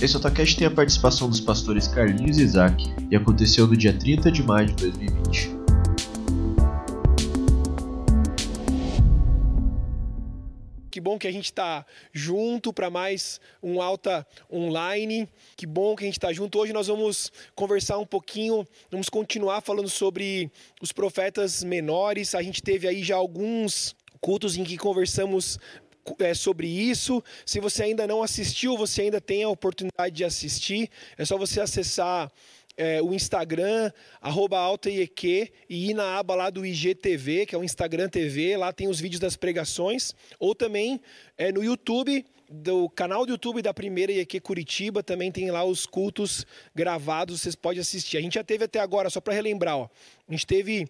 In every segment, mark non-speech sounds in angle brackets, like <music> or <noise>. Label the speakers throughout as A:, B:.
A: Esse Otacast tem a participação dos pastores Carlinhos e Isaac e aconteceu no dia 30 de maio de 2020.
B: Que bom que a gente está junto para mais um alta online. Que bom que a gente está junto. Hoje nós vamos conversar um pouquinho, vamos continuar falando sobre os profetas menores. A gente teve aí já alguns cultos em que conversamos é, sobre isso. Se você ainda não assistiu, você ainda tem a oportunidade de assistir. É só você acessar é, o Instagram, arroba e ir na aba lá do IGTV, que é o Instagram TV, lá tem os vídeos das pregações, ou também é, no YouTube, do canal do YouTube da primeira IEQ Curitiba, também tem lá os cultos gravados, vocês podem assistir. A gente já teve até agora, só para relembrar, ó, a gente teve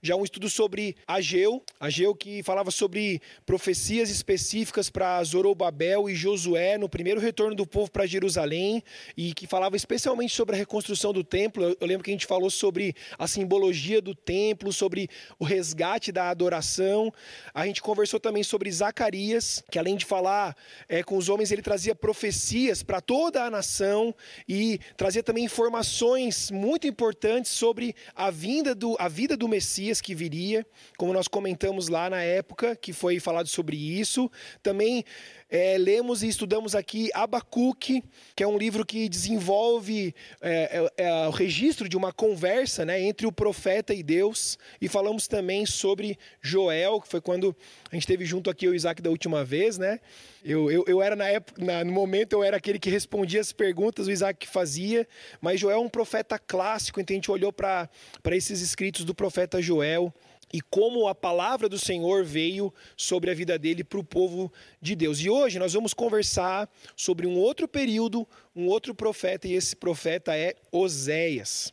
B: já um estudo sobre Ageu, Ageu que falava sobre profecias específicas para Zorobabel e Josué no primeiro retorno do povo para Jerusalém e que falava especialmente sobre a reconstrução do templo. Eu, lembro que a gente falou sobre a simbologia do templo, sobre o resgate da adoração. A gente conversou também sobre Zacarias, que além de falar é, com os homens, ele trazia profecias para toda a nação e trazia também informações muito importantes sobre a vinda do a vida do Messias Que viria, como nós comentamos lá na época que foi falado sobre isso. Também é, lemos e estudamos aqui Abacuque, que é um livro que desenvolve é, é, é, o registro de uma conversa né, entre o profeta e Deus. E falamos também sobre Joel, que foi quando a gente esteve junto aqui o Isaac da última vez, né? Eu, eu, eu era na época, na, no momento eu era aquele que respondia as perguntas, o Isaac que fazia, mas Joel é um profeta clássico, então a gente olhou para esses escritos do profeta Joel e como a palavra do Senhor veio sobre a vida dele para o povo de Deus. E hoje nós vamos conversar sobre um outro período, um outro profeta, e esse profeta é Oséias.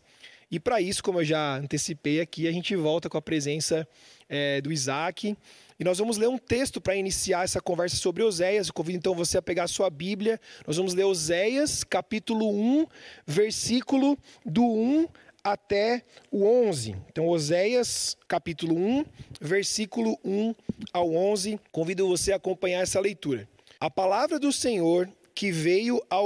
B: E para isso, como eu já antecipei aqui, a gente volta com a presença é, do Isaac. E nós vamos ler um texto para iniciar essa conversa sobre Oséias. Eu convido então você a pegar a sua Bíblia. Nós vamos ler Oséias, capítulo 1, versículo do 1 até o 11. Então, Oséias, capítulo 1, versículo 1 ao 11. Convido você a acompanhar essa leitura. A palavra do Senhor que veio a,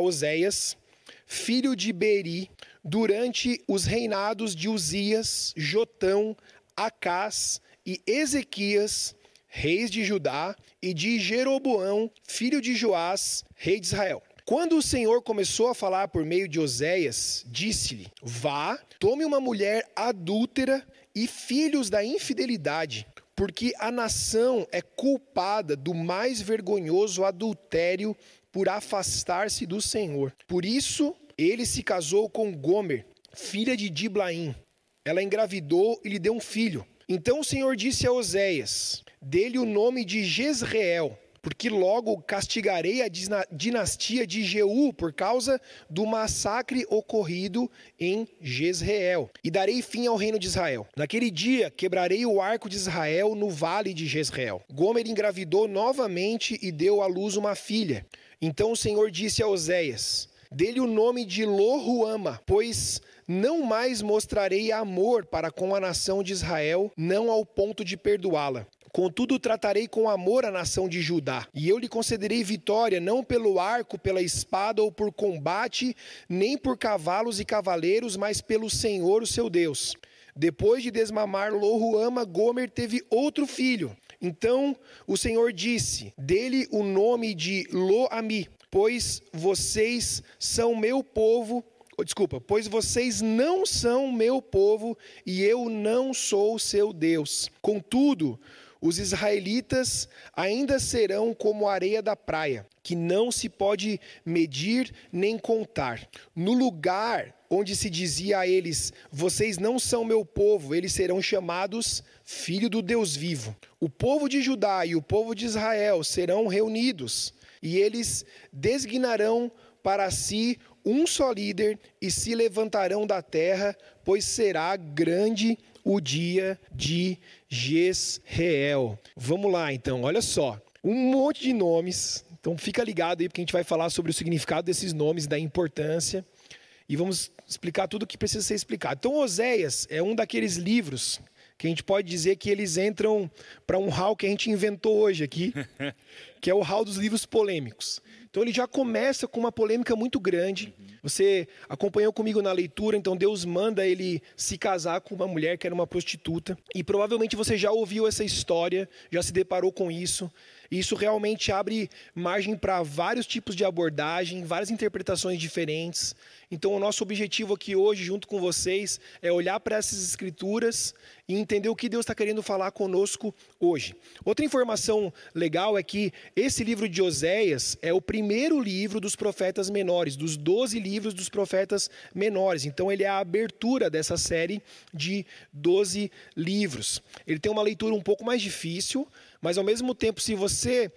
B: Oséias, filho de Beri, durante os reinados de Uzias, Jotão, Acás e Ezequias, reis de Judá, e de Jeroboão, filho de Joás, rei de Israel. Quando o Senhor começou a falar por meio de Oséias, disse-lhe: Vá, tome uma mulher adúltera e filhos da infidelidade, porque a nação é culpada do mais vergonhoso adultério por afastar-se do Senhor. Por isso, ele se casou com Gomer, filha de Diblaim. Ela engravidou e lhe deu um filho. Então o Senhor disse a Oséias: Dê-lhe o nome de Jezreel porque logo castigarei a dinastia de Jeú por causa do massacre ocorrido em Jezreel, e darei fim ao reino de Israel. Naquele dia quebrarei o arco de Israel no vale de Jezreel. Gomer engravidou novamente e deu à luz uma filha. Então o Senhor disse a Oséias: Dê-lhe o nome de Lohuama, pois não mais mostrarei amor para com a nação de Israel, não ao ponto de perdoá-la. Contudo, tratarei com amor a nação de Judá, e eu lhe concederei vitória, não pelo arco, pela espada ou por combate, nem por cavalos e cavaleiros, mas pelo Senhor, o seu Deus. Depois de desmamar Lohuama, Gomer teve outro filho. Então o Senhor disse: Dele o nome de Loami, pois vocês são meu povo. Oh, desculpa, pois vocês não são meu povo e eu não sou seu Deus. Contudo, os israelitas ainda serão como areia da praia, que não se pode medir nem contar. No lugar onde se dizia a eles: Vocês não são meu povo, eles serão chamados filho do Deus vivo. O povo de Judá e o povo de Israel serão reunidos, e eles designarão para si um só líder e se levantarão da terra, pois será grande o dia de Jezreel. Vamos lá, então, olha só. Um monte de nomes. Então fica ligado aí, porque a gente vai falar sobre o significado desses nomes, da importância. E vamos explicar tudo o que precisa ser explicado. Então, Oséias é um daqueles livros que a gente pode dizer que eles entram para um hall que a gente inventou hoje aqui, <laughs> que é o hall dos livros polêmicos. Então ele já começa com uma polêmica muito grande. Você acompanhou comigo na leitura, então Deus manda ele se casar com uma mulher que era uma prostituta. E provavelmente você já ouviu essa história, já se deparou com isso. Isso realmente abre margem para vários tipos de abordagem, várias interpretações diferentes. Então, o nosso objetivo aqui hoje, junto com vocês, é olhar para essas escrituras e entender o que Deus está querendo falar conosco hoje. Outra informação legal é que esse livro de Oséias é o primeiro livro dos profetas menores, dos 12 livros dos profetas menores. Então, ele é a abertura dessa série de 12 livros. Ele tem uma leitura um pouco mais difícil, mas ao mesmo tempo, se você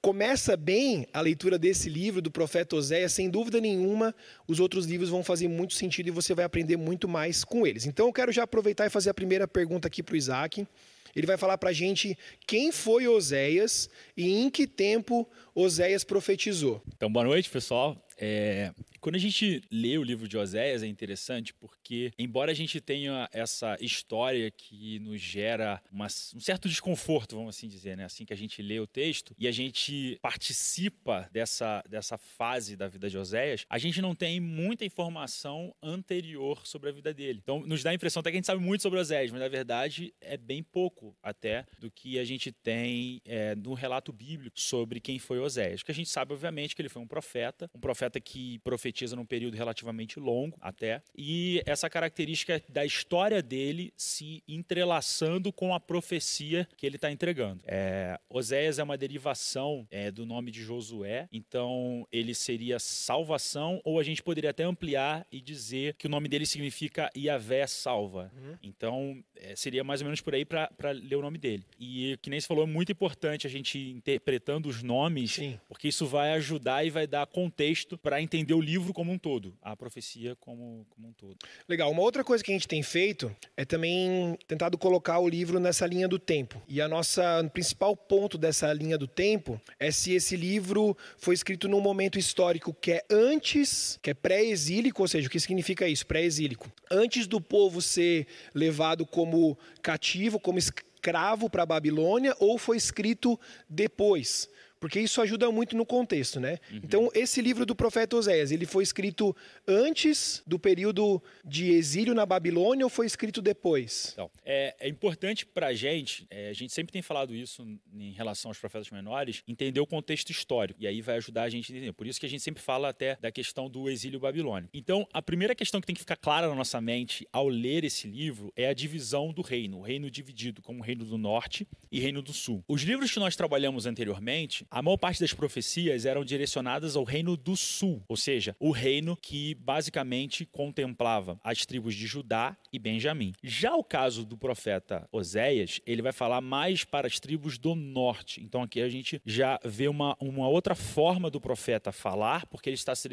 B: começa bem a leitura desse livro do profeta Oséias, sem dúvida nenhuma, os outros livros vão fazer muito sentido e você vai aprender muito mais com eles. Então eu quero já aproveitar e fazer a primeira pergunta aqui para o Isaac. Ele vai falar para a gente quem foi Oséias e em que tempo Oséias profetizou.
C: Então, boa noite, pessoal. É, quando a gente lê o livro de Oséias é interessante porque, embora a gente tenha essa história que nos gera uma, um certo desconforto, vamos assim dizer, né? assim que a gente lê o texto e a gente participa dessa, dessa fase da vida de Oséias, a gente não tem muita informação anterior sobre a vida dele. Então, nos dá a impressão até que a gente sabe muito sobre Oséias, mas na verdade é bem pouco até do que a gente tem é, no relato bíblico sobre quem foi Oséias. Que a gente sabe, obviamente, que ele foi um profeta, um profeta que profetiza num período relativamente longo até, e essa característica da história dele se entrelaçando com a profecia que ele está entregando. É, Oséias é uma derivação é, do nome de Josué, então ele seria salvação, ou a gente poderia até ampliar e dizer que o nome dele significa Yahvé salva. Uhum. Então é, seria mais ou menos por aí para ler o nome dele. E que nem se falou, é muito importante a gente interpretando os nomes, Sim. porque isso vai ajudar e vai dar contexto para entender o livro como um todo, a profecia como, como um todo.
B: Legal. Uma outra coisa que a gente tem feito é também tentado colocar o livro nessa linha do tempo. E a nossa principal ponto dessa linha do tempo é se esse livro foi escrito num momento histórico que é antes, que é pré-exílico, ou seja, o que significa isso? Pré-exílico. Antes do povo ser levado como cativo, como escravo para a Babilônia, ou foi escrito depois porque isso ajuda muito no contexto, né? Uhum. Então, esse livro do profeta Oséias, ele foi escrito antes do período de exílio na Babilônia ou foi escrito depois?
C: Então, é, é importante para a gente, é, a gente sempre tem falado isso em relação aos profetas menores, entender o contexto histórico, e aí vai ajudar a gente a entender. Por isso que a gente sempre fala até da questão do exílio babilônico. Então, a primeira questão que tem que ficar clara na nossa mente ao ler esse livro é a divisão do reino, o reino dividido como reino do norte e reino do sul. Os livros que nós trabalhamos anteriormente, a maior parte das profecias eram direcionadas ao reino do sul, ou seja, o reino que basicamente contemplava as tribos de Judá e Benjamim. Já o caso do profeta Oséias, ele vai falar mais para as tribos do norte. Então aqui a gente já vê uma, uma outra forma do profeta falar, porque ele está se,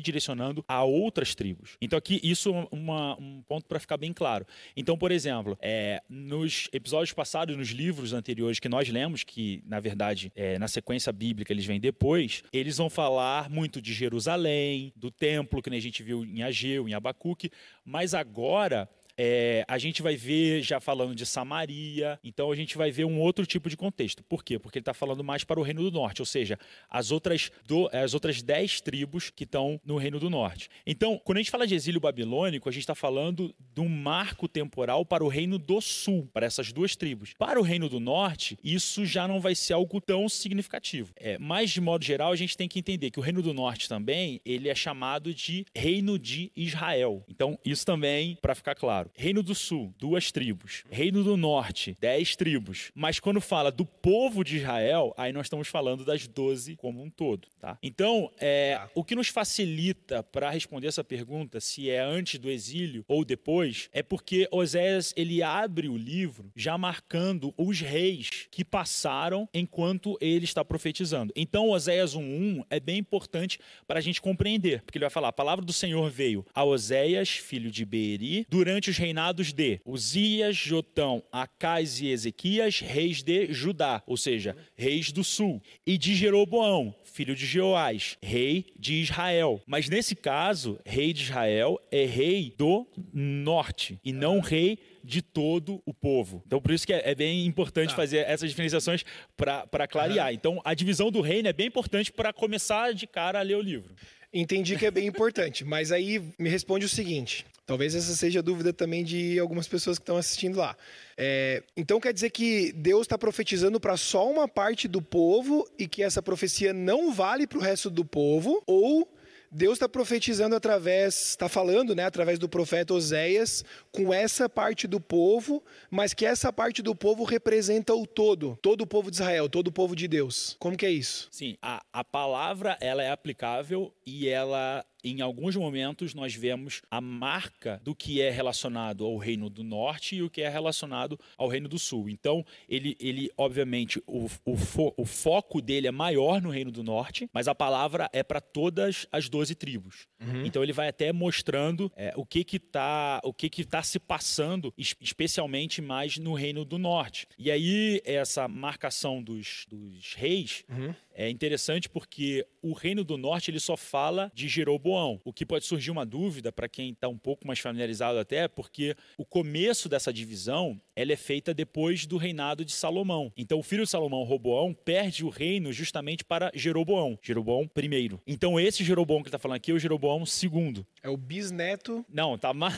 C: direcionando a outras tribos. Então aqui isso é um ponto para ficar bem claro. Então, por exemplo, é, nos episódios passados, nos livros anteriores que nós lemos, que na verdade é, na sequência sequência bíblica eles vêm depois, eles vão falar muito de Jerusalém, do templo, que a gente viu em Ageu, em Abacuque, mas agora é, a gente vai ver já falando de Samaria, então a gente vai ver um outro tipo de contexto. Por quê? Porque ele está falando mais para o Reino do Norte, ou seja, as outras, do, as outras dez tribos que estão no Reino do Norte. Então, quando a gente fala de exílio babilônico, a gente está falando de um marco temporal para o Reino do Sul, para essas duas tribos. Para o Reino do Norte, isso já não vai ser algo tão significativo. É, mas, de modo geral, a gente tem que entender que o Reino do Norte também ele é chamado de Reino de Israel. Então, isso também, para ficar claro. Reino do Sul, duas tribos. Reino do Norte, dez tribos. Mas quando fala do povo de Israel, aí nós estamos falando das doze como um todo, tá? Então, é, tá. o que nos facilita para responder essa pergunta, se é antes do exílio ou depois, é porque Oséias ele abre o livro já marcando os reis que passaram enquanto ele está profetizando. Então, Oséias 1:1 é bem importante para a gente compreender, porque ele vai falar: a palavra do Senhor veio a Oséias, filho de Beeri, durante os reinados de Uzias, Jotão, Acais e Ezequias, reis de Judá, ou seja, reis do sul, e de Jeroboão, filho de Jeoás, rei de Israel. Mas nesse caso, rei de Israel é rei do norte e não rei de todo o povo. Então, por isso que é, é bem importante tá. fazer essas diferenciações para clarear. Uhum. Então, a divisão do reino é bem importante para começar de cara a ler o livro.
B: Entendi que é bem importante, mas aí me responde o seguinte: talvez essa seja a dúvida também de algumas pessoas que estão assistindo lá. É, então quer dizer que Deus está profetizando para só uma parte do povo e que essa profecia não vale para o resto do povo? Ou Deus está profetizando através, está falando, né, através do profeta Oséias, com essa parte do povo, mas que essa parte do povo representa o todo, todo o povo de Israel, todo o povo de Deus. Como que é isso?
C: Sim, a, a palavra ela é aplicável e ela em alguns momentos nós vemos a marca do que é relacionado ao reino do norte e o que é relacionado ao reino do sul. Então, ele, ele obviamente, o, o, fo, o foco dele é maior no reino do norte, mas a palavra é para todas as doze tribos. Uhum. Então, ele vai até mostrando é, o que que está o que que tá se passando, especialmente mais no reino do norte. E aí, essa marcação dos, dos reis uhum. é interessante porque o reino do norte ele só fala de Jeroboão. O que pode surgir uma dúvida para quem está um pouco mais familiarizado até, porque o começo dessa divisão ela é feita depois do reinado de Salomão. Então o filho de Salomão, Roboão, perde o reino justamente para Jeroboão. Jeroboão primeiro. Então esse Jeroboão que ele está falando aqui é o Jeroboão segundo.
B: É o bisneto.
C: Não, tá, ma...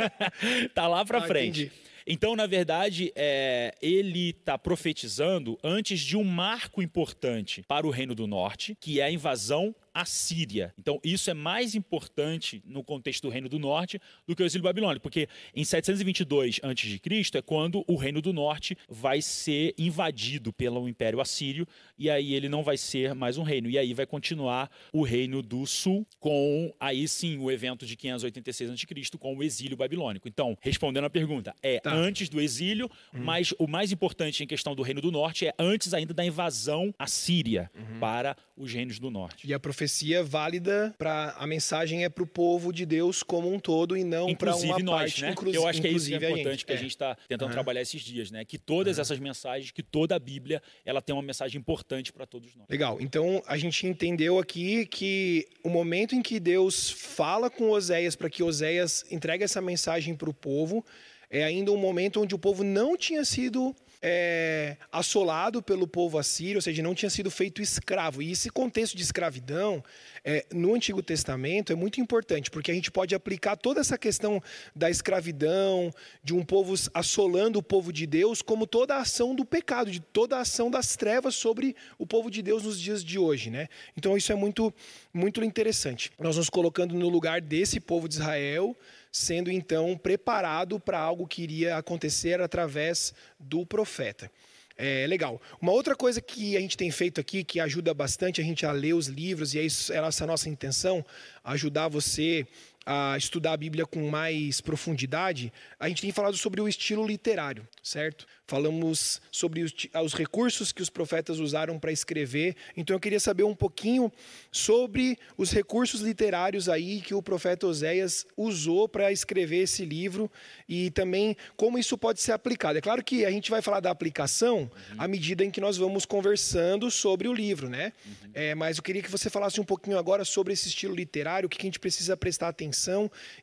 C: <laughs> tá lá para ah, frente. Entendi. Então, na verdade, é, ele está profetizando antes de um marco importante para o Reino do Norte, que é a invasão a Síria. Então, isso é mais importante no contexto do Reino do Norte do que o exílio babilônico, porque em 722 a.C. é quando o Reino do Norte vai ser invadido pelo Império Assírio, e aí ele não vai ser mais um reino. E aí vai continuar o Reino do Sul, com aí sim o evento de 586 a.C., com o exílio babilônico. Então, respondendo a pergunta, é tá. Antes do exílio, uhum. mas o mais importante em questão do Reino do Norte é antes ainda da invasão assíria uhum. para os reinos do norte.
B: E a profecia válida para a mensagem é para o povo de Deus como um todo e não para uma
C: nós,
B: parte.
C: Né? Inclu Eu acho que é isso que é importante que a gente está tentando trabalhar esses dias, né? Que todas essas mensagens, que toda a Bíblia, ela tem uma mensagem importante para todos nós.
B: Legal. Então a gente entendeu aqui que o momento em que Deus fala com Oséias para que Oséias entregue essa mensagem para o povo é ainda um momento onde o povo não tinha sido é, assolado pelo povo assírio, ou seja, não tinha sido feito escravo. E esse contexto de escravidão é, no Antigo Testamento é muito importante, porque a gente pode aplicar toda essa questão da escravidão, de um povo assolando o povo de Deus, como toda a ação do pecado, de toda a ação das trevas sobre o povo de Deus nos dias de hoje. Né? Então isso é muito, muito interessante. Nós nos colocando no lugar desse povo de Israel sendo então preparado para algo que iria acontecer através do profeta. É legal. Uma outra coisa que a gente tem feito aqui, que ajuda bastante a gente a ler os livros, e é, isso, é essa nossa intenção, ajudar você a estudar a Bíblia com mais profundidade, a gente tem falado sobre o estilo literário, certo? falamos sobre os, os recursos que os profetas usaram para escrever. Então eu queria saber um pouquinho sobre os recursos literários aí que o profeta Oséias usou para escrever esse livro e também como isso pode ser aplicado. É claro que a gente vai falar da aplicação uhum. à medida em que nós vamos conversando sobre o livro, né? Uhum. É, mas eu queria que você falasse um pouquinho agora sobre esse estilo literário, o que a gente precisa prestar atenção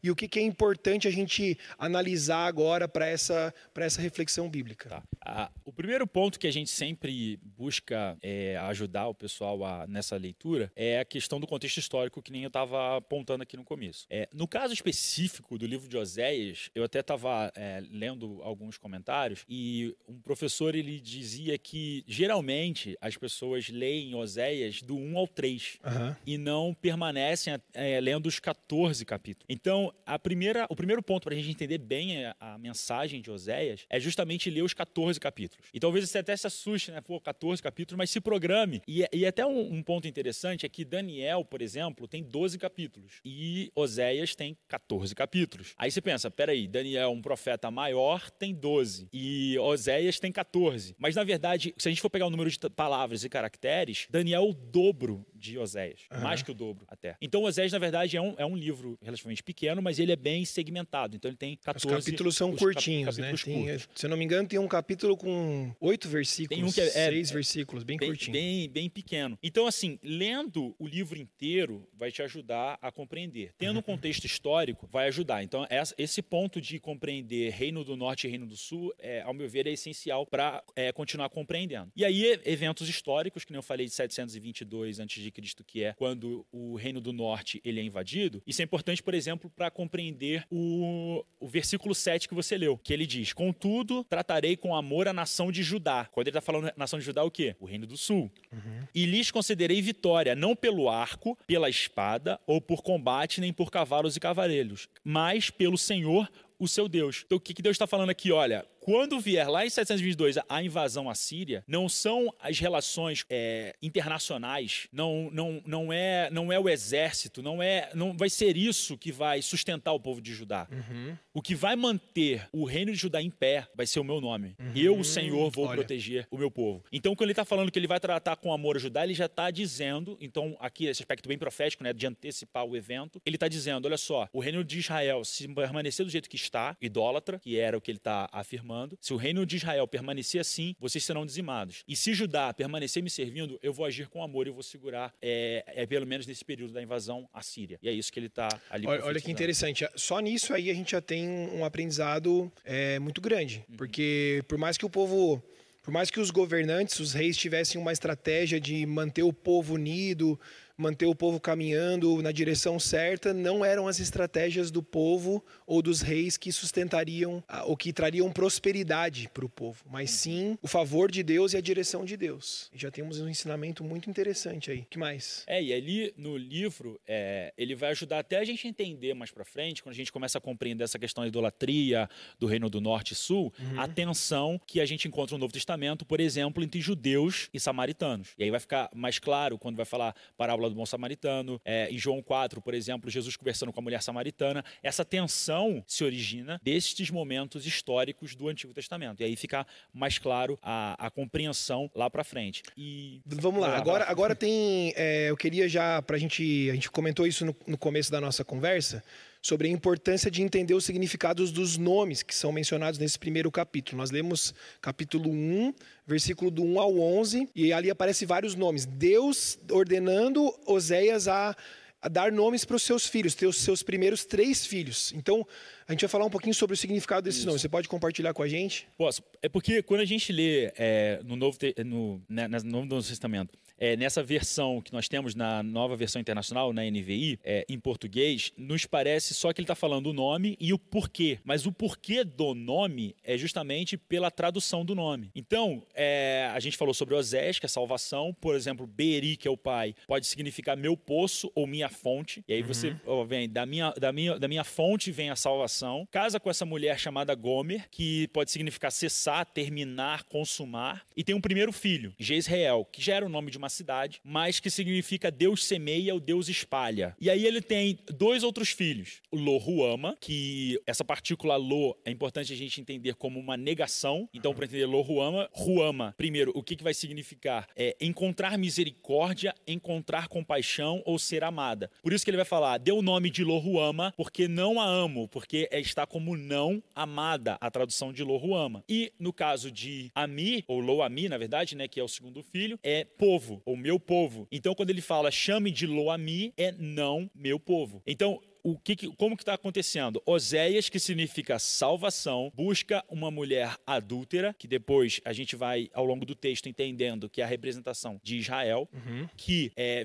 B: e o que é importante a gente analisar agora para essa, essa reflexão bíblica.
C: Tá. Ah, o primeiro ponto que a gente sempre busca é, ajudar o pessoal a, nessa leitura é a questão do contexto histórico, que nem eu estava apontando aqui no começo. É, no caso específico do livro de Oséias, eu até estava é, lendo alguns comentários e um professor ele dizia que geralmente as pessoas leem Oséias do 1 ao 3 uhum. e não permanecem é, lendo os 14 capítulos. Então, a primeira, o primeiro ponto para a gente entender bem a, a mensagem de Oséias é justamente ler os 14 14 capítulos. E talvez você até se assuste, né? Pô, 14 capítulos, mas se programe. E, e até um, um, ponto interessante é que Daniel, por exemplo, tem 12 capítulos e Oséias tem 14 capítulos. Aí você pensa, peraí, Daniel, um profeta maior, tem 12 e Oséias tem 14. Mas na verdade, se a gente for pegar o número de palavras e caracteres, Daniel é o dobro de Oséias, uhum. mais que o dobro até. Então Oséias, na verdade, é um, é um livro relativamente pequeno, mas ele é bem segmentado. Então ele tem 14.
B: Os capítulos são curtinhos, cap, né? Tem, se eu não me engano, tem um capítulo com oito versículos, tem um que é, é seis é, versículos, bem, bem curtinho.
C: Bem, bem pequeno. Então, assim, lendo o livro inteiro vai te ajudar a compreender. Tendo um contexto histórico, vai ajudar. Então, esse ponto de compreender Reino do Norte e Reino do Sul, é, ao meu ver, é essencial para é, continuar compreendendo. E aí, eventos históricos, que nem eu falei de 722 a.C., que é quando o Reino do Norte ele é invadido, isso é importante, por exemplo, para compreender o, o versículo 7 que você leu, que ele diz: Contudo, tratarei com amor a nação de Judá. Quando ele está falando nação de Judá, o quê? O Reino do Sul. Uhum. E lhes considerei vitória, não pelo arco, pela espada, ou por combate, nem por cavalos e cavaleiros, mas pelo Senhor, o seu Deus. Então, o que Deus está falando aqui? Olha, quando vier lá em 722 a invasão à Síria, não são as relações é, internacionais, não, não, não, é, não é o exército, não é, não vai ser isso que vai sustentar o povo de Judá. Uhum. O que vai manter o reino de Judá em pé vai ser o meu nome. Uhum. Eu, o Senhor, vou Olha. proteger o meu povo. Então, quando ele está falando que ele vai tratar com amor a Judá, ele já está dizendo, então aqui esse aspecto bem profético, né, de antecipar o evento, ele está dizendo, olha só, o reino de Israel se permanecer do jeito que está, idólatra, que era o que ele está afirmando se o reino de Israel permanecer assim, vocês serão dizimados. E se Judá permanecer me servindo, eu vou agir com amor e vou segurar, é, é pelo menos nesse período da invasão, a Síria. E é isso que ele está ali
B: Olha, olha que interessante. Só nisso aí a gente já tem um aprendizado é, muito grande. Uhum. Porque por mais que o povo por mais que os governantes, os reis tivessem uma estratégia de manter o povo unido, manter o povo caminhando na direção certa, não eram as estratégias do povo ou dos reis que sustentariam ou que trariam prosperidade para o povo, mas sim o favor de Deus e a direção de Deus. E já temos um ensinamento muito interessante aí. O que mais?
C: É, e ali no livro, é, ele vai ajudar até a gente entender mais para frente, quando a gente começa a compreender essa questão da idolatria do reino do norte e sul, uhum. a tensão que a gente encontra no Novo Testamento, por exemplo, entre judeus e samaritanos. E aí vai ficar mais claro quando vai falar parábola parábola do bom samaritano. É, em João 4, por exemplo, Jesus conversando com a mulher samaritana. Essa tensão se origina destes momentos históricos do Antigo Testamento. E aí fica mais claro a, a compreensão lá para frente. E
B: vamos lá. Agora, agora tem. É, eu queria já para a gente. A gente comentou isso no, no começo da nossa conversa sobre a importância de entender os significados dos nomes que são mencionados nesse primeiro capítulo. Nós lemos capítulo 1, versículo do 1 ao 11, e ali aparecem vários nomes. Deus ordenando Oséias a, a dar nomes para os seus filhos, ter os seus primeiros três filhos. Então, a gente vai falar um pouquinho sobre o significado desses Isso. nomes. Você pode compartilhar com a gente?
C: Posso. É porque quando a gente lê é, no, Novo, no, né, no Novo Testamento é, nessa versão que nós temos na nova versão internacional, na NVI, é, em português, nos parece só que ele está falando o nome e o porquê. Mas o porquê do nome é justamente pela tradução do nome. Então, é, a gente falou sobre Osés, que é salvação. Por exemplo, Beri, que é o pai, pode significar meu poço ou minha fonte. E aí uhum. você ó, vem da minha, da, minha, da minha fonte vem a salvação. Casa com essa mulher chamada Gomer, que pode significar cessar, terminar, consumar. E tem um primeiro filho, Jezreel, que já era o nome de uma uma cidade, mas que significa Deus semeia, o Deus espalha. E aí ele tem dois outros filhos, Lohuama, que essa partícula Lo é importante a gente entender como uma negação. Então, para entender Lohuama, Ruama, primeiro, o que, que vai significar? É encontrar misericórdia, encontrar compaixão ou ser amada. Por isso que ele vai falar, dê o nome de Lohuama, porque não a amo, porque é, está como não amada, a tradução de Lohuama. E no caso de Ami, ou Loami, na verdade, né, que é o segundo filho, é povo povo, ou meu povo. Então, quando ele fala chame de Loami, é não meu povo. Então, o que, como que está acontecendo? Oséias, que significa salvação, busca uma mulher adúltera, que depois a gente vai, ao longo do texto, entendendo que é a representação de Israel, uhum. que é,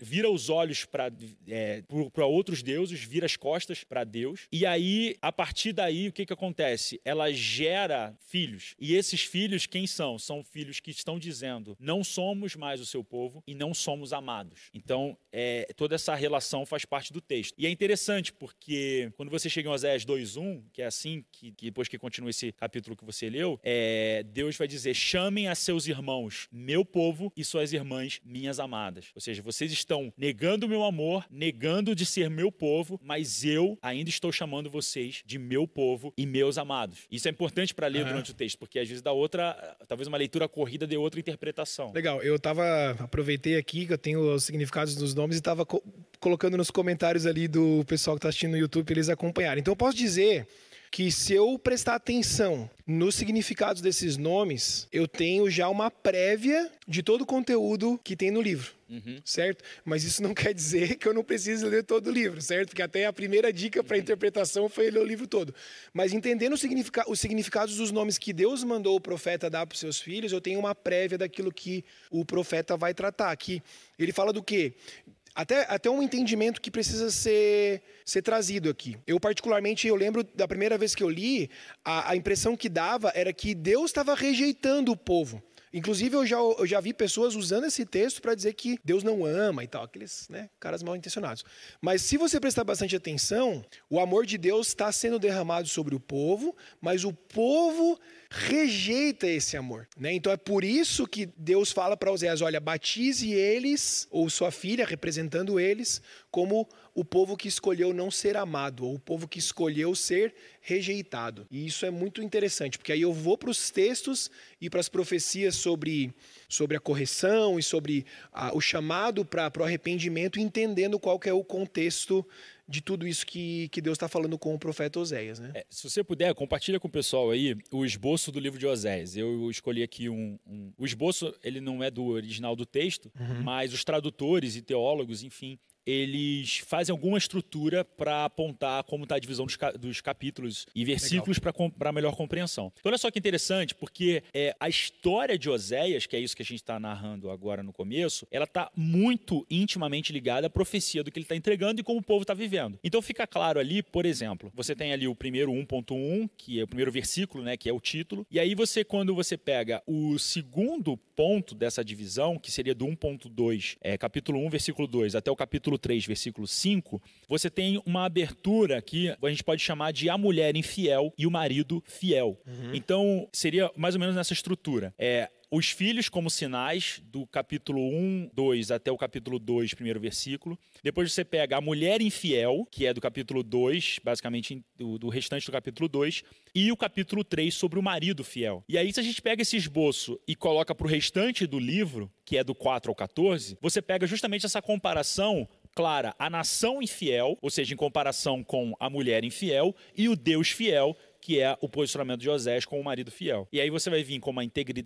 C: vira os olhos para é, outros deuses, vira as costas para Deus. E aí, a partir daí, o que, que acontece? Ela gera filhos. E esses filhos, quem são? São filhos que estão dizendo: não somos mais o seu povo e não somos amados. Então, é, toda essa relação faz parte do texto. E é interessante, porque quando você chega em Oséias 2.1, que é assim, que, que, depois que continua esse capítulo que você leu, é, Deus vai dizer, chamem a seus irmãos, meu povo, e suas irmãs, minhas amadas. Ou seja, vocês estão negando o meu amor, negando de ser meu povo, mas eu ainda estou chamando vocês de meu povo e meus amados. Isso é importante para ler uhum. durante o texto, porque às vezes dá outra, talvez uma leitura corrida de outra interpretação.
B: Legal, eu tava, aproveitei aqui que eu tenho os significados dos nomes e estava co colocando nos comentários ali do pessoal que está assistindo no YouTube eles acompanharem. Então eu posso dizer que se eu prestar atenção nos significados desses nomes, eu tenho já uma prévia de todo o conteúdo que tem no livro. Uhum. Certo? Mas isso não <laughs> quer dizer que eu não precise ler todo o livro, certo? Porque até a primeira dica para a interpretação foi ler o livro todo. Mas entendendo significa os significados dos nomes que Deus mandou o profeta dar para os seus filhos, eu tenho uma prévia daquilo que o profeta vai tratar. Aqui ele fala do quê? Até, até um entendimento que precisa ser, ser trazido aqui. Eu, particularmente, eu lembro da primeira vez que eu li, a, a impressão que dava era que Deus estava rejeitando o povo. Inclusive, eu já, eu já vi pessoas usando esse texto para dizer que Deus não ama e tal, aqueles né, caras mal intencionados. Mas se você prestar bastante atenção, o amor de Deus está sendo derramado sobre o povo, mas o povo rejeita esse amor. Né? Então é por isso que Deus fala para Oséias: olha, batize eles, ou sua filha, representando eles, como o povo que escolheu não ser amado, ou o povo que escolheu ser rejeitado. E isso é muito interessante, porque aí eu vou para os textos e para as profecias sobre, sobre a correção e sobre a, o chamado para o arrependimento, entendendo qual que é o contexto de tudo isso que, que Deus está falando com o profeta Oséias. Né?
C: É, se você puder, compartilha com o pessoal aí o esboço do livro de Oséias. Eu escolhi aqui um, um... O esboço, ele não é do original do texto, uhum. mas os tradutores e teólogos, enfim, eles fazem alguma estrutura para apontar como está a divisão dos, dos, capítulos e versículos para melhor compreensão. Então, olha só que interessante, porque é, a história de Oséias, que é isso que a gente está narrando agora no começo, ela está muito intimamente ligada à profecia do que ele está entregando e como o povo está vivendo. Então, fica claro ali, por exemplo, você tem ali o primeiro 1.1, que é o primeiro versículo, né, que é o título, e aí você, quando você pega o segundo ponto dessa divisão, que seria do 1.2, é, capítulo 1, versículo 2, até o capítulo 3, versículo 5, você tem uma abertura que a gente pode chamar de a mulher infiel e o marido fiel. Uhum. Então, seria mais ou menos nessa estrutura. É, os filhos como sinais, do capítulo 1, 2 até o capítulo 2, primeiro versículo. Depois você pega a mulher infiel, que é do capítulo 2, basicamente do, do restante do capítulo 2, e o capítulo 3 sobre o marido fiel. E aí, se a gente pega esse esboço e coloca para o restante do livro, que é do 4 ao 14, você pega justamente essa comparação clara a nação infiel, ou seja, em comparação com a mulher infiel, e o Deus fiel, que é o posicionamento de Osés com o marido fiel. E aí você vai vir com a,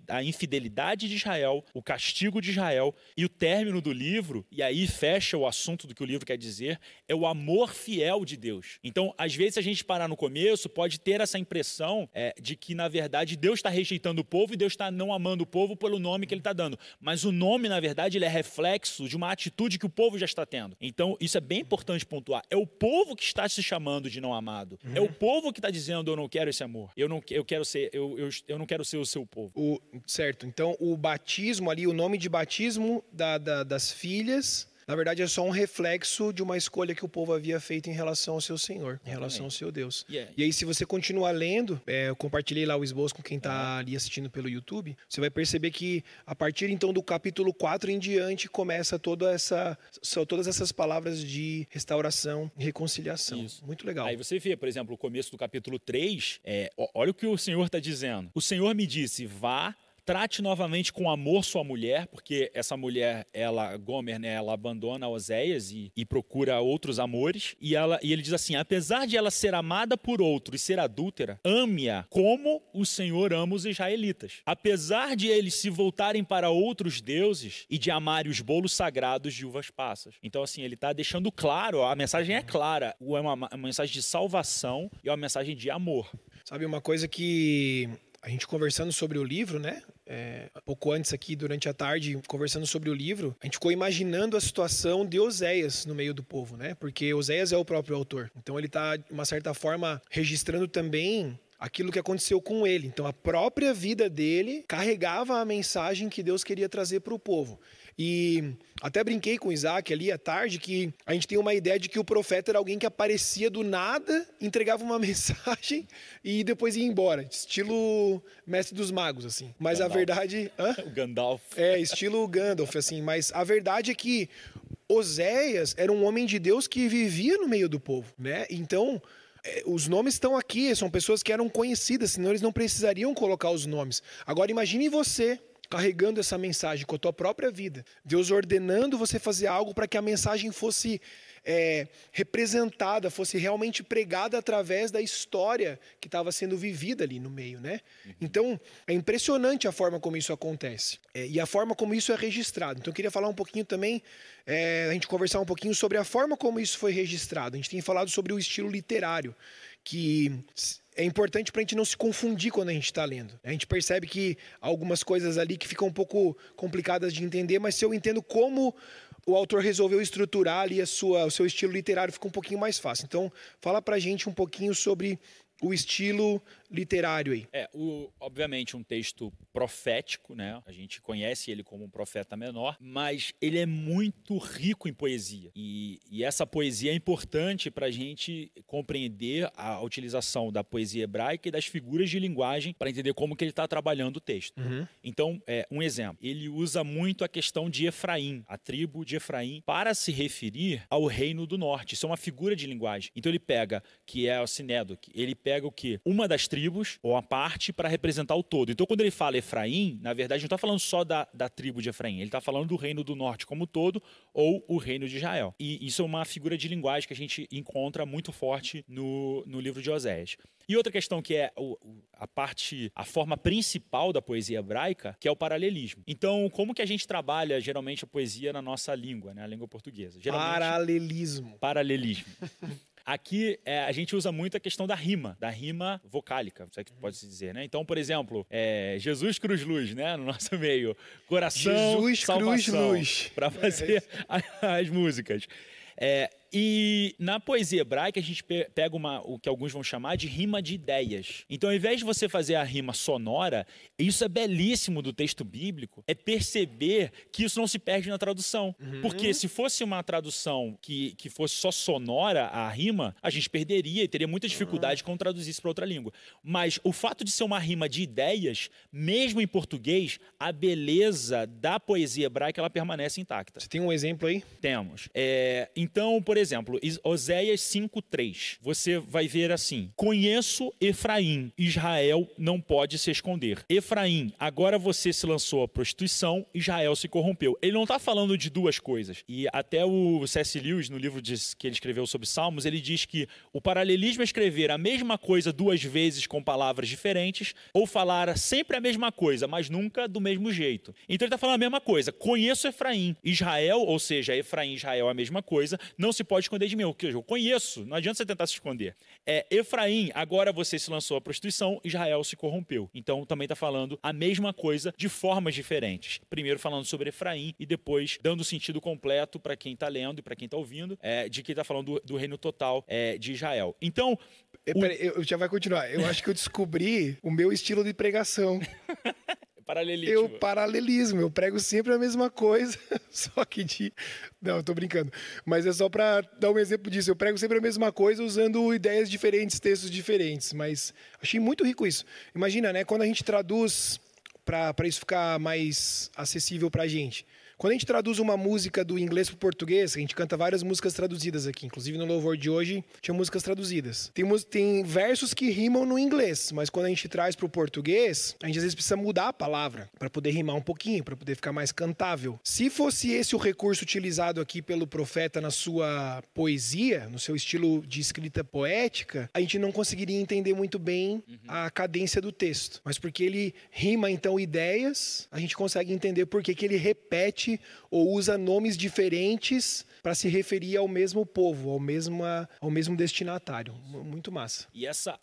C: a infidelidade de Israel, o castigo de Israel e o término do livro, e aí fecha o assunto do que o livro quer dizer, é o amor fiel de Deus. Então, às vezes, a gente parar no começo, pode ter essa impressão é, de que, na verdade, Deus está rejeitando o povo e Deus está não amando o povo pelo nome que ele está dando. Mas o nome, na verdade, ele é reflexo de uma atitude que o povo já está tendo. Então, isso é bem importante pontuar. É o povo que está se chamando de não amado. É o povo que está dizendo eu não quero esse amor. Eu não, eu quero ser, eu, eu, eu não quero ser o seu povo.
B: O, certo. Então, o batismo ali, o nome de batismo da, da, das filhas na verdade é só um reflexo de uma escolha que o povo havia feito em relação ao seu Senhor, em relação ao seu Deus. Yeah. E aí, se você continuar lendo, é, eu compartilhei lá o esboço com quem está ali assistindo pelo YouTube, você vai perceber que a partir então do capítulo 4 em diante começa toda essa, são todas essas palavras de restauração e reconciliação. Isso. Muito legal.
C: Aí você vê, por exemplo, o começo do capítulo 3, é, olha o que o Senhor está dizendo. O Senhor me disse: vá Trate novamente com amor sua mulher, porque essa mulher, ela, Gomer, né, ela abandona Oséias e, e procura outros amores. E, ela, e ele diz assim: apesar de ela ser amada por outro e ser adúltera, ame-a como o Senhor ama os israelitas. Apesar de eles se voltarem para outros deuses e de amarem os bolos sagrados de uvas passas. Então, assim, ele está deixando claro, a mensagem é clara: é uma, uma mensagem de salvação e é uma mensagem de amor.
B: Sabe, uma coisa que a gente conversando sobre o livro, né? É, pouco antes aqui, durante a tarde, conversando sobre o livro, a gente ficou imaginando a situação de Oséias no meio do povo, né? Porque Oséias é o próprio autor. Então ele está, de uma certa forma, registrando também aquilo que aconteceu com ele. Então a própria vida dele carregava a mensagem que Deus queria trazer para o povo. E até brinquei com o Isaac ali à tarde que a gente tem uma ideia de que o profeta era alguém que aparecia do nada, entregava uma <laughs> mensagem e depois ia embora, estilo mestre dos magos assim. Mas Gandalf. a verdade,
C: hã? <laughs> o Gandalf.
B: É, estilo Gandalf assim, mas a verdade é que Oséias era um homem de Deus que vivia no meio do povo, né? Então, é, os nomes estão aqui, são pessoas que eram conhecidas, senão eles não precisariam colocar os nomes. Agora imagine você carregando essa mensagem com a tua própria vida. Deus ordenando você fazer algo para que a mensagem fosse é, representada, fosse realmente pregada através da história que estava sendo vivida ali no meio, né? Uhum. Então, é impressionante a forma como isso acontece é, e a forma como isso é registrado. Então, eu queria falar um pouquinho também, é, a gente conversar um pouquinho sobre a forma como isso foi registrado. A gente tem falado sobre o estilo literário, que é importante para a gente não se confundir quando a gente está lendo. A gente percebe que algumas coisas ali que ficam um pouco complicadas de entender, mas se eu entendo como o autor resolveu estruturar ali a sua, o seu estilo literário, fica um pouquinho mais fácil. Então, fala para a gente um pouquinho sobre o estilo literário aí.
C: É, o, obviamente um texto profético, né? A gente conhece ele como um profeta menor, mas ele é muito rico em poesia. E, e essa poesia é importante para a gente compreender a utilização da poesia hebraica e das figuras de linguagem para entender como que ele está trabalhando o texto. Uhum. Então, é, um exemplo, ele usa muito a questão de Efraim, a tribo de Efraim, para se referir ao reino do norte. Isso é uma figura de linguagem. Então ele pega, que é o Sinédo, ele pega o que? Uma das tribos, ou a parte, para representar o todo. Então, quando ele fala Efraim, na verdade, não está falando só da, da tribo de Efraim, ele está falando do reino do norte como todo, ou o reino de Israel. E isso é uma figura de linguagem que a gente encontra muito forte no, no livro de Oséias. E outra questão que é a parte, a forma principal da poesia hebraica, que é o paralelismo. Então, como que a gente trabalha geralmente a poesia na nossa língua, né, a língua portuguesa?
B: Geralmente, paralelismo.
C: Paralelismo. Aqui é, a gente usa muito a questão da rima, da rima vocálica, se é que pode se dizer, né? Então, por exemplo, é, Jesus Cruz Luz, né? No nosso <laughs> meio. Coração, Jesus Cruz Luz. Para fazer é <laughs> as músicas. É, e na poesia hebraica a gente pega uma, o que alguns vão chamar de rima de ideias. Então, ao invés de você fazer a rima sonora, isso é belíssimo do texto bíblico, é perceber que isso não se perde na tradução. Uhum. Porque se fosse uma tradução que, que fosse só sonora a rima, a gente perderia e teria muita dificuldade uhum. com traduzir isso para outra língua. Mas o fato de ser uma rima de ideias, mesmo em português, a beleza da poesia hebraica ela permanece intacta.
B: Você tem um exemplo aí?
C: Temos. É, então, por exemplo, exemplo, Oséias 5:3. Você vai ver assim: Conheço Efraim, Israel não pode se esconder. Efraim, agora você se lançou à prostituição, Israel se corrompeu. Ele não está falando de duas coisas. E até o C.S. Lewis, no livro que ele escreveu sobre Salmos, ele diz que o paralelismo é escrever a mesma coisa duas vezes com palavras diferentes, ou falar sempre a mesma coisa, mas nunca do mesmo jeito. Então ele está falando a mesma coisa. Conheço Efraim, Israel, ou seja, Efraim e Israel é a mesma coisa, não se pode esconder de mim. O eu conheço, não adianta você tentar se esconder. É, Efraim, agora você se lançou à prostituição, Israel se corrompeu. Então também está falando a mesma coisa de formas diferentes. Primeiro falando sobre Efraim e depois dando o sentido completo para quem está lendo e para quem está ouvindo, é, de que está falando do, do, reino total é, de Israel. Então.
B: O... Peraí, eu já vai continuar. Eu acho que eu descobri o meu estilo de pregação. <laughs>
C: Paralelismo.
B: Eu paralelismo, eu prego sempre a mesma coisa, <laughs> só que de. Não, eu tô brincando. Mas é só para dar um exemplo disso. Eu prego sempre a mesma coisa usando ideias diferentes, textos diferentes. Mas achei muito rico isso. Imagina, né? Quando a gente traduz para isso ficar mais acessível para a gente. Quando a gente traduz uma música do inglês para o português, a gente canta várias músicas traduzidas aqui. Inclusive no louvor de hoje tinha músicas traduzidas. Tem, tem versos que rimam no inglês, mas quando a gente traz para o português, a gente às vezes precisa mudar a palavra para poder rimar um pouquinho, para poder ficar mais cantável. Se fosse esse o recurso utilizado aqui pelo profeta na sua poesia, no seu estilo de escrita poética, a gente não conseguiria entender muito bem a cadência do texto. Mas porque ele rima então ideias, a gente consegue entender por que, que ele repete ou usa nomes diferentes para se referir ao mesmo povo, ao mesmo, ao mesmo destinatário. Muito massa.
C: E essa,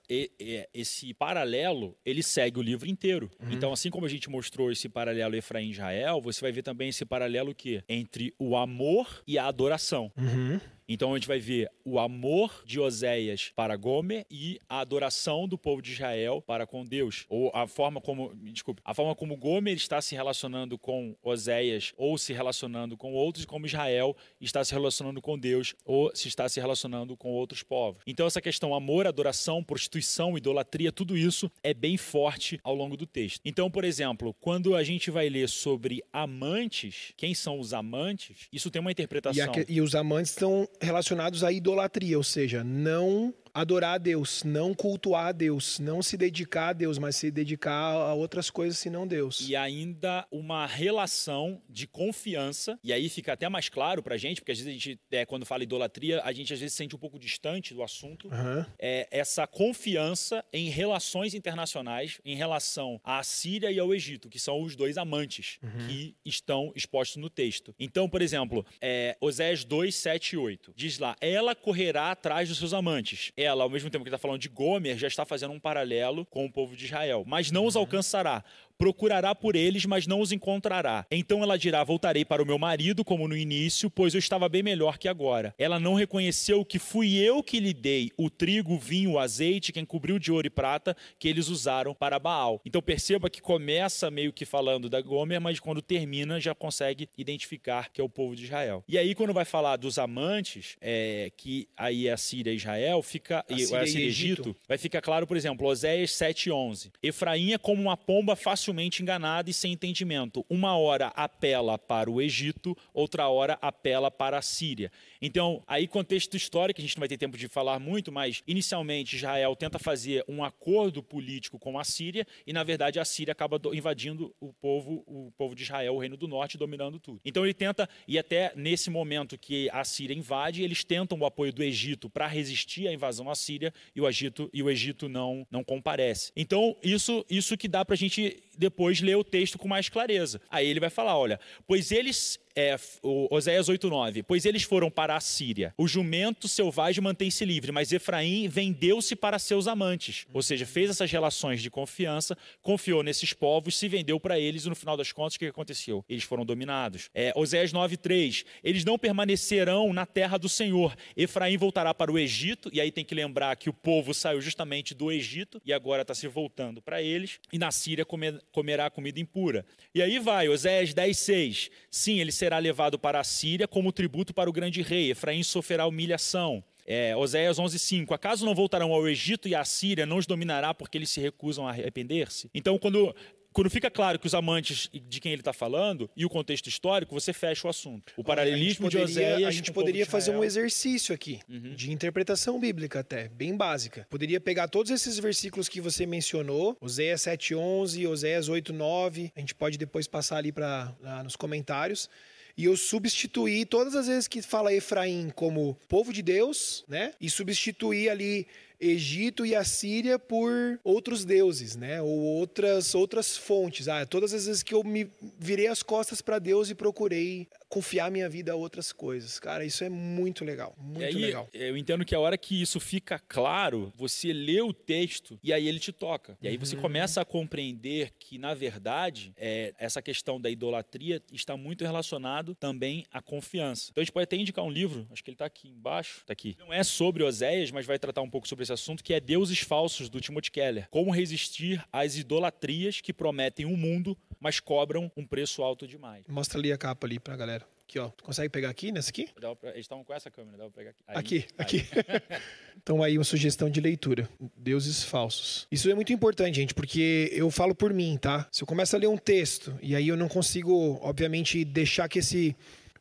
C: esse paralelo, ele segue o livro inteiro. Uhum. Então, assim como a gente mostrou esse paralelo Efraim Israel, você vai ver também esse paralelo que entre o amor e a adoração. Uhum. Então a gente vai ver o amor de Oséias para Gomer e a adoração do povo de Israel para com Deus. Ou a forma como, desculpe, a forma como Gomer está se relacionando com Oséias ou se relacionando com outros, como Israel está se relacionando com Deus ou se está se relacionando com outros povos. Então essa questão amor, adoração, prostituição, idolatria, tudo isso é bem forte ao longo do texto. Então, por exemplo, quando a gente vai ler sobre amantes, quem são os amantes, isso tem uma interpretação.
B: E, a, e os amantes estão relacionados à idolatria, ou seja, não adorar a Deus, não cultuar a Deus, não se dedicar a Deus, mas se dedicar a outras coisas senão Deus.
C: E ainda uma relação de confiança, e aí fica até mais claro pra gente, porque às vezes a gente, é, quando fala idolatria, a gente às vezes se sente um pouco distante do assunto.
B: Uhum.
C: É essa confiança em relações internacionais em relação à Síria e ao Egito, que são os dois amantes
B: Uhum.
C: que estão expostos no texto. Então, por exemplo, é, Oséias 2, 7 e 8. Diz lá, ela correrá atrás dos seus amantes. Ela, ao mesmo tempo que está falando de Gomer, já está fazendo um paralelo com o povo de Israel. Mas não os alcançará. Procurará por eles, mas não os encontrará. Então ela dirá: Voltarei para o meu marido, como no início, pois eu estava bem melhor que agora. Ela não reconheceu que fui eu que lhe dei o trigo, o vinho, o azeite, quem cobriu de ouro e prata, que eles usaram para Baal. Então perceba que começa meio que falando da Gomer, mas quando termina já consegue identificar que é o povo de Israel. E aí, quando vai falar dos amantes, é, que aí é a Síria e Israel, fica.
B: A
C: e-
B: Síria
C: a
B: e
C: Síria e
B: Egito.
C: Egito, vai ficar claro, por exemplo, Oséias 7,11. Efraim é como uma pomba facilmente enganada e sem entendimento. Uma hora apela para o Egito, outra hora apela para a Síria. Então, aí contexto histórico, a gente não vai ter tempo de falar muito, mas inicialmente Israel tenta fazer um acordo político com a Síria e, na verdade, a Síria acaba do- invadindo o povo, o povo de Israel, o reino do norte, dominando tudo. Então ele tenta, e até nesse momento que a Síria invade, eles tentam o apoio do Egito para resistir à invasão à Síria e o Egito, e o Egito não, não comparece. Então, isso, isso que dá para a gente depois ler o texto com mais clareza. Aí ele vai falar: olha, pois eles. É, Oséias 8,9. Pois eles foram para a Síria. O jumento selvagem mantém-se livre, mas Efraim vendeu-se para seus amantes. Ou seja, fez essas relações de confiança, confiou nesses povos, se vendeu para eles e no final das contas, o que aconteceu? Eles foram dominados. É, Oséias 9,3. Eles não permanecerão na terra do Senhor. Efraim voltará para o Egito, e aí tem que lembrar que o povo saiu justamente do Egito e agora está se voltando para eles. E na Síria comer- comerá comida impura. E aí vai, Oséias 10,6. Sim, ele será levado para a Síria como tributo para o grande rei. Efraim sofrerá humilhação. É, Oséias 11:5. Acaso não voltarão ao Egito e à Síria não os dominará porque eles se recusam a arrepender-se? Então, quando quando fica claro que os amantes de quem ele está falando e o contexto histórico, você fecha o assunto. O paralelismo
B: a gente
C: de
B: poderia,
C: Oséias
B: a gente poderia
C: de
B: fazer um exercício aqui de interpretação bíblica até, bem básica. Poderia pegar todos esses versículos que você mencionou, Oséias 7:11, Oséias 8:9, a gente pode depois passar ali para nos comentários. E eu substituir todas as vezes que fala Efraim como povo de Deus, né? E substituir ali Egito e Assíria por outros deuses, né? Ou outras outras fontes. Ah, todas as vezes que eu me virei as costas para Deus e procurei confiar minha vida a outras coisas. Cara, isso é muito legal, muito
C: aí,
B: legal.
C: eu entendo que a hora que isso fica claro, você lê o texto e aí ele te toca. E aí você
B: Uhum.
C: começa a compreender que, na verdade, é, essa questão da idolatria está muito relacionado também à confiança. Então a gente pode até indicar um livro, acho que ele está aqui embaixo, está aqui. Não é sobre Oséias, mas vai tratar um pouco sobre esse assunto, que é Deuses Falsos, do Timothy Keller. Como resistir às idolatrias que prometem um mundo, mas cobram um preço alto demais.
B: Mostra ali a capa ali pra galera. Aqui, ó. Tu consegue pegar aqui, nessa aqui?
C: Pra- Eles estavam com essa câmera, dá pra pegar aqui. Aí,
B: Aqui,
C: aí.
B: aqui. <laughs> então aí uma sugestão de leitura. Deuses falsos. Isso é muito importante, gente, porque eu falo por mim, tá? Se eu começo a ler um texto e aí eu não consigo, obviamente, deixar que esse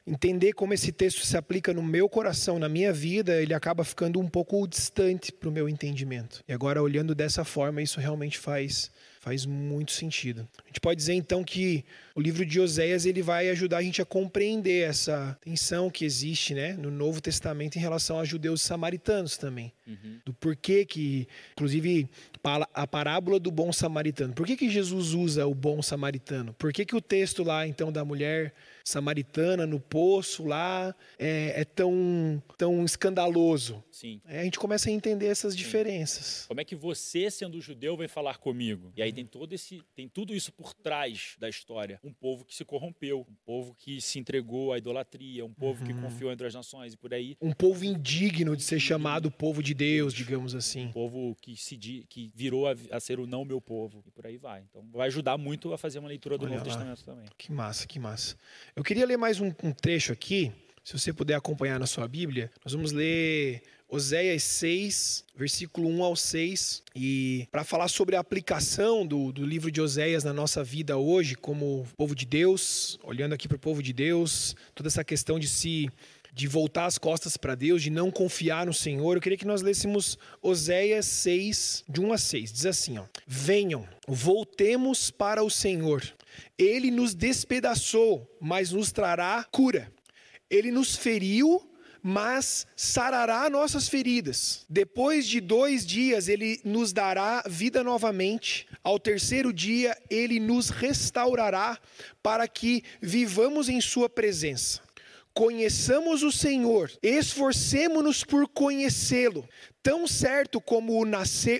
B: entender como esse texto se aplica no meu coração, na minha vida, ele acaba ficando um pouco distante pro meu entendimento. E agora olhando dessa forma, isso realmente faz faz muito sentido. A gente pode dizer então que o livro de Oséias ele vai ajudar a gente a compreender essa tensão que existe, né, no Novo Testamento em relação a judeus samaritanos também. Do porquê que, inclusive, a parábola do bom samaritano. Por que, que Jesus usa o bom samaritano? Por que, que o texto lá, então, da mulher samaritana no poço lá é, é tão, tão escandaloso?
C: Sim.
B: Aí a gente começa a entender essas diferenças.
C: Como é que você, sendo judeu, vai falar comigo? E aí tem todo esse, tem tudo isso por trás da história. Um povo que se corrompeu, um povo que se entregou à idolatria, um povo que confiou entre as nações e por aí.
B: Um povo indigno de ser chamado povo de Deus, digamos assim.
C: Um povo que se que virou a, a ser o não meu povo e por aí vai. Então vai ajudar muito a fazer uma leitura do
B: Olha
C: Novo
B: lá.
C: Testamento também.
B: Que massa, que massa. Eu queria ler mais um, um trecho aqui, se você puder acompanhar na sua Bíblia. Nós vamos ler Oséias 6, versículo 1 ao 6. E para falar sobre a aplicação do, do livro de Oséias na nossa vida hoje, como povo de Deus, olhando aqui para o povo de Deus, toda essa questão de se de voltar as costas para Deus, de não confiar no Senhor, eu queria que nós lêssemos Oséias 6, de 1 a 6. Diz assim: ó, Venham, voltemos para o Senhor. Ele nos despedaçou, mas nos trará cura. Ele nos feriu, mas sarará nossas feridas. Depois de dois dias, ele nos dará vida novamente. Ao terceiro dia, ele nos restaurará para que vivamos em Sua presença. Conheçamos o Senhor, esforcemos-nos por conhecê-lo. Tão certo como,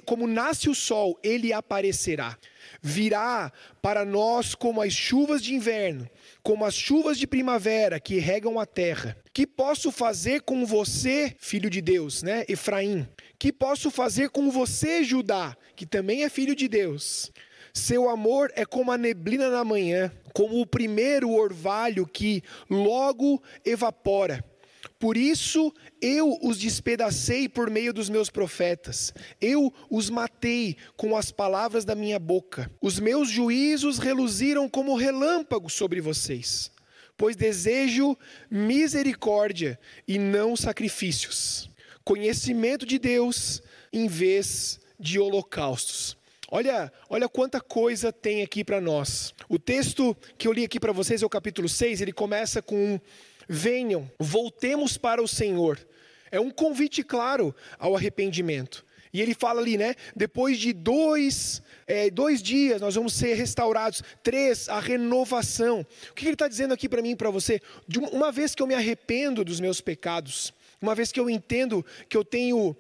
B: como nasce o sol, ele aparecerá. Virá para nós como as chuvas de inverno, como as chuvas de primavera que regam a terra. Que posso fazer com você, filho de Deus, né, Efraim? Que posso fazer com você, Judá, que também é filho de Deus? Seu amor é como a neblina na manhã, como o primeiro orvalho que logo evapora. Por isso eu os despedacei por meio dos meus profetas, eu os matei com as palavras da minha boca. Os meus juízos reluziram como relâmpagos sobre vocês, pois desejo misericórdia e não sacrifícios, conhecimento de Deus em vez de holocaustos. Olha, olha quanta coisa tem aqui para nós. O texto que eu li aqui para vocês é o capítulo 6, ele começa com venham, voltemos para o Senhor. É um convite claro ao arrependimento. E ele fala ali, né? Depois de dois, é, dois dias, nós vamos ser restaurados. Três, a renovação. O que ele está dizendo aqui para mim e para você? De uma vez que eu me arrependo dos meus pecados, uma vez que eu entendo que eu tenho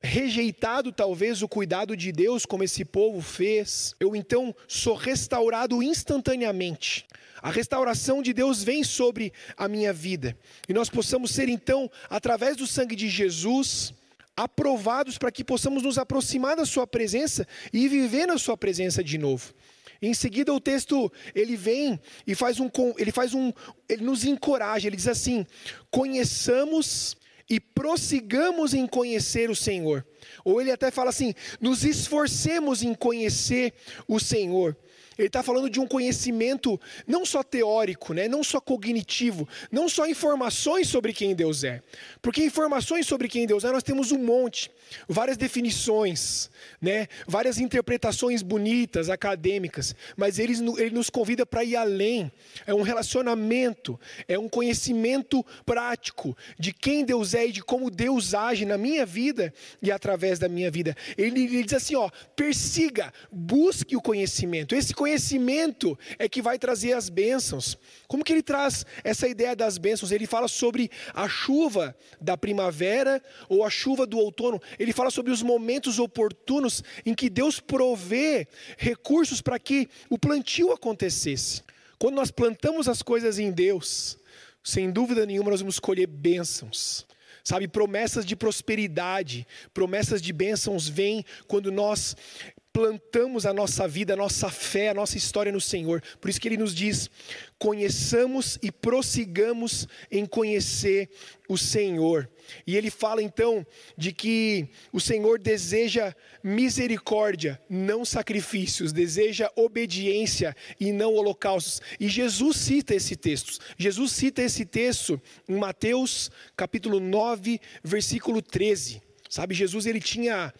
B: rejeitado talvez o cuidado de Deus, como esse povo fez, eu então sou restaurado instantaneamente. A restauração de Deus vem sobre a minha vida. E nós possamos ser então, através do sangue de Jesus, aprovados para que possamos nos aproximar da sua presença e viver na sua presença de novo. Em seguida o texto ele vem e faz um ele faz um ele nos encoraja, ele diz assim: "Conheçamos e prossigamos em conhecer o Senhor. Ou ele até fala assim: nos esforcemos em conhecer o Senhor. Ele está falando de um conhecimento não só teórico, né? não só cognitivo, não só informações sobre quem Deus é. Porque informações sobre quem Deus é nós temos um monte, várias definições, né? várias interpretações bonitas, acadêmicas, mas ele, ele nos convida para ir além. É um relacionamento, é um conhecimento prático de quem Deus é e de como Deus age na minha vida e através da minha vida. Ele, ele diz assim: ó, persiga, busque o conhecimento. Esse conhecimento é que vai trazer as bênçãos. Como que ele traz essa ideia das bênçãos? Ele fala sobre a chuva da primavera ou a chuva do outono. Ele fala sobre os momentos oportunos em que Deus provê recursos para que o plantio acontecesse. Quando nós plantamos as coisas em Deus, sem dúvida nenhuma nós vamos colher bênçãos sabe? Promessas de prosperidade, promessas de bênçãos vêm quando nós plantamos a nossa vida, a nossa fé, a nossa história no Senhor. Por isso que ele nos diz: conheçamos e prossigamos em conhecer o Senhor. E ele fala então de que o Senhor deseja misericórdia, não sacrifícios, deseja obediência e não holocaustos. E Jesus cita esse texto. Jesus cita esse texto em Mateus capítulo 9, versículo 13. Sabe, Jesus ele tinha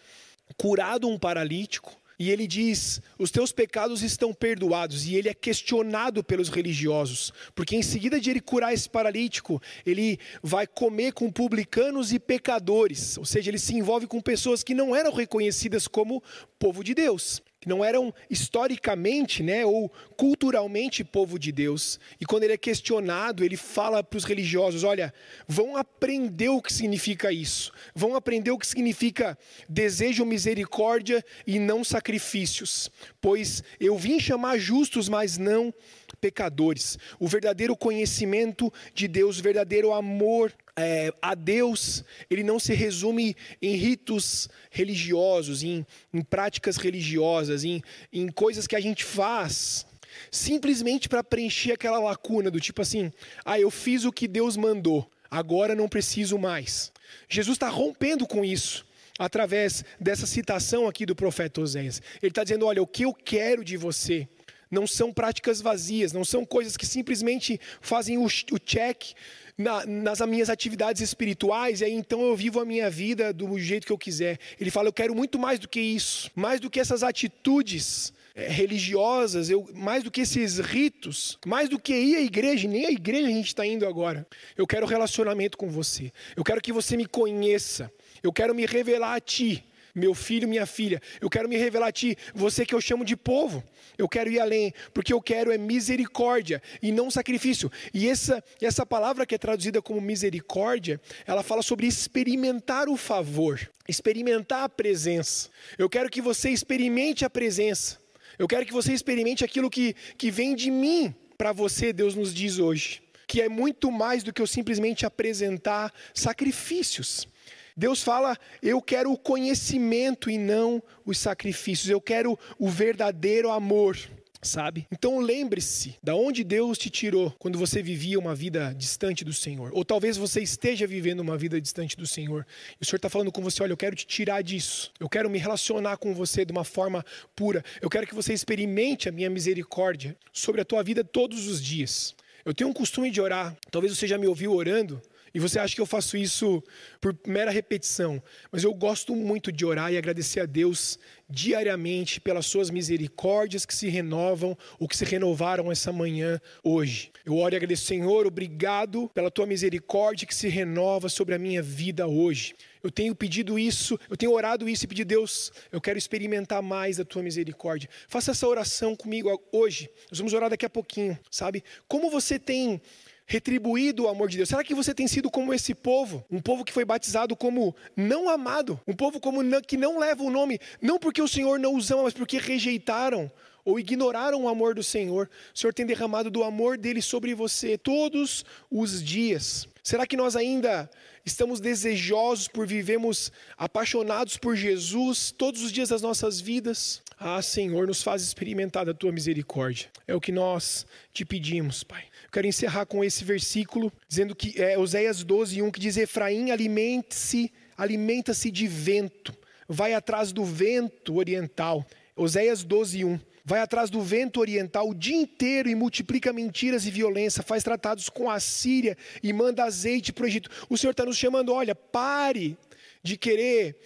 B: curado um paralítico, e ele diz: Os teus pecados estão perdoados. E ele é questionado pelos religiosos, porque em seguida de ele curar esse paralítico, ele vai comer com publicanos e pecadores, ou seja, ele se envolve com pessoas que não eram reconhecidas como povo de Deus que não eram historicamente né, ou culturalmente povo de Deus. E quando ele é questionado, ele fala para os religiosos: olha, vão aprender o que significa isso, vão aprender o que significa desejo misericórdia e não sacrifícios, pois eu vim chamar justos, mas não pecadores. O verdadeiro conhecimento de Deus, o verdadeiro amor é, a Deus, ele não se resume em ritos religiosos, em, em práticas religiosas, em, em coisas que a gente faz simplesmente para preencher aquela lacuna do tipo assim: ah, eu fiz o que Deus mandou, agora não preciso mais. Jesus está rompendo com isso através dessa citação aqui do profeta Oséias. Ele está dizendo: olha, o que eu quero de você não são práticas vazias, não são coisas que simplesmente fazem o, o check na, nas minhas atividades espirituais, e aí então eu vivo a minha vida do jeito que eu quiser. Ele fala: eu quero muito mais do que isso, mais do que essas atitudes é, religiosas, eu, mais do que esses ritos, mais do que ir à igreja, nem a igreja a gente está indo agora. Eu quero relacionamento com você. Eu quero que você me conheça. Eu quero me revelar a ti meu filho, minha filha, eu quero me revelar a ti, você que eu chamo de povo. Eu quero ir além, porque eu quero é misericórdia e não sacrifício. E essa, essa palavra que é traduzida como misericórdia, ela fala sobre experimentar o favor, experimentar a presença. Eu quero que você experimente a presença. Eu quero que você experimente aquilo que, que vem de mim para você, Deus nos diz hoje. Que é muito mais do que eu simplesmente apresentar sacrifícios. Deus fala: eu quero o conhecimento e não os sacrifícios, eu quero o verdadeiro amor. Sabe? Então lembre-se da onde Deus te tirou quando você vivia uma vida distante do Senhor. Ou talvez você esteja vivendo uma vida distante do Senhor. E o Senhor está falando com você: olha, eu quero te tirar disso. Eu quero me relacionar com você de uma forma pura. Eu quero que você experimente a minha misericórdia sobre a tua vida todos os dias. Eu tenho um costume de orar. Talvez você já me ouviu orando. E você acha que eu faço isso por mera repetição, mas eu gosto muito de orar e agradecer a Deus diariamente pelas suas misericórdias que se renovam ou que se renovaram essa manhã hoje. Eu oro e agradeço, Senhor, obrigado pela tua misericórdia que se renova sobre a minha vida hoje. Eu tenho pedido isso, eu tenho orado isso e pedido, Deus, eu quero experimentar mais da tua misericórdia. Faça essa oração comigo hoje. Nós vamos orar daqui a pouquinho, sabe? Como você tem retribuído o amor de Deus? Será que você tem sido como esse povo? Um povo que foi batizado como não amado, um povo como que não leva o nome, não porque o Senhor não os ama, mas porque rejeitaram ou ignoraram o amor do Senhor. O Senhor tem derramado do amor dele sobre você todos os dias. Será que nós ainda estamos desejosos por vivemos apaixonados por Jesus todos os dias das nossas vidas? Ah, Senhor, nos faz experimentar da tua misericórdia. É o que nós te pedimos, Pai. Quero encerrar com esse versículo, dizendo que é Oséias 12, 1, que diz: Efraim, alimente-se, alimenta-se de vento, vai atrás do vento oriental. Oséias 12, 1 vai atrás do vento oriental o dia inteiro e multiplica mentiras e violência, faz tratados com a Síria e manda azeite para o Egito. O Senhor está nos chamando, olha, pare de querer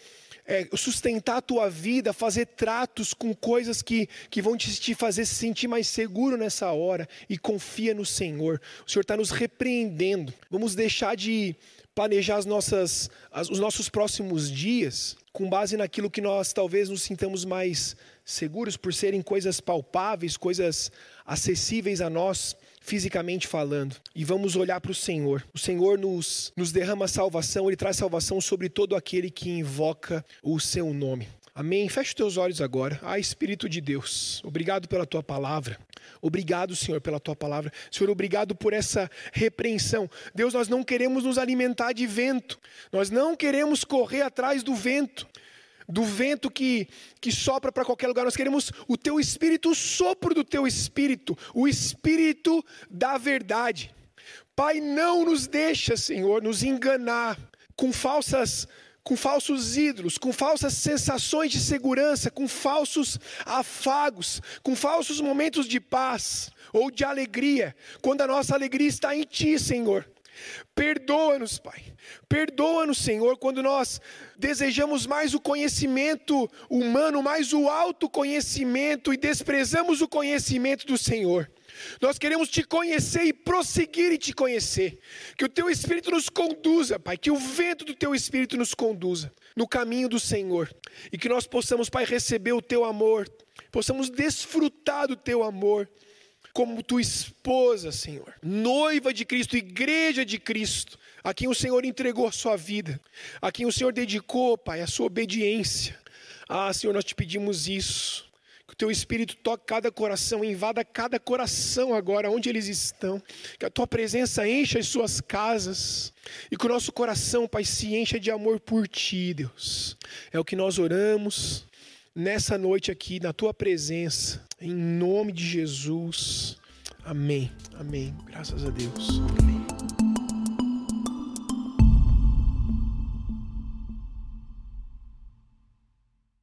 B: é, sustentar a tua vida, fazer tratos com coisas que, que vão te, te fazer se sentir mais seguro nessa hora e confia no Senhor. O Senhor está nos repreendendo. Vamos deixar de planejar as nossas, as, os nossos próximos dias com base naquilo que nós talvez nos sintamos mais seguros por serem coisas palpáveis, coisas acessíveis a nós fisicamente falando, e vamos olhar para o Senhor. O Senhor nos, nos derrama salvação, Ele traz salvação sobre todo aquele que invoca o seu nome. Amém. Feche os teus olhos agora. Ah, Espírito de Deus, obrigado pela tua palavra. Obrigado, Senhor, pela tua palavra. Senhor, obrigado por essa repreensão. Deus, nós não queremos nos alimentar de vento. Nós não queremos correr atrás do vento do vento que, que sopra para qualquer lugar. Nós queremos o teu espírito, o sopro do teu espírito, o espírito da verdade. Pai, não nos deixa, Senhor, nos enganar com falsas com falsos ídolos, com falsas sensações de segurança, com falsos afagos, com falsos momentos de paz ou de alegria, quando a nossa alegria está em Ti, Senhor. Perdoa-nos, Pai. Perdoa-nos, Senhor, quando nós desejamos mais o conhecimento humano, mais o autoconhecimento e desprezamos o conhecimento do Senhor. Nós queremos te conhecer e prosseguir e te conhecer. Que o teu espírito nos conduza, Pai, que o vento do teu espírito nos conduza no caminho do Senhor e que nós possamos, Pai, receber o teu amor, possamos desfrutar do teu amor como tua esposa, Senhor, noiva de Cristo, igreja de Cristo, a quem o Senhor entregou a sua vida, a quem o Senhor dedicou, Pai, a sua obediência. Ah, Senhor, nós te pedimos isso. Que o teu espírito toque cada coração, invada cada coração agora, onde eles estão. Que a tua presença encha as suas casas. E que o nosso coração, Pai, se encha de amor por ti, Deus. É o que nós oramos nessa noite aqui, na tua presença. Em nome de Jesus. Amém. Amém. Graças a Deus. Amém.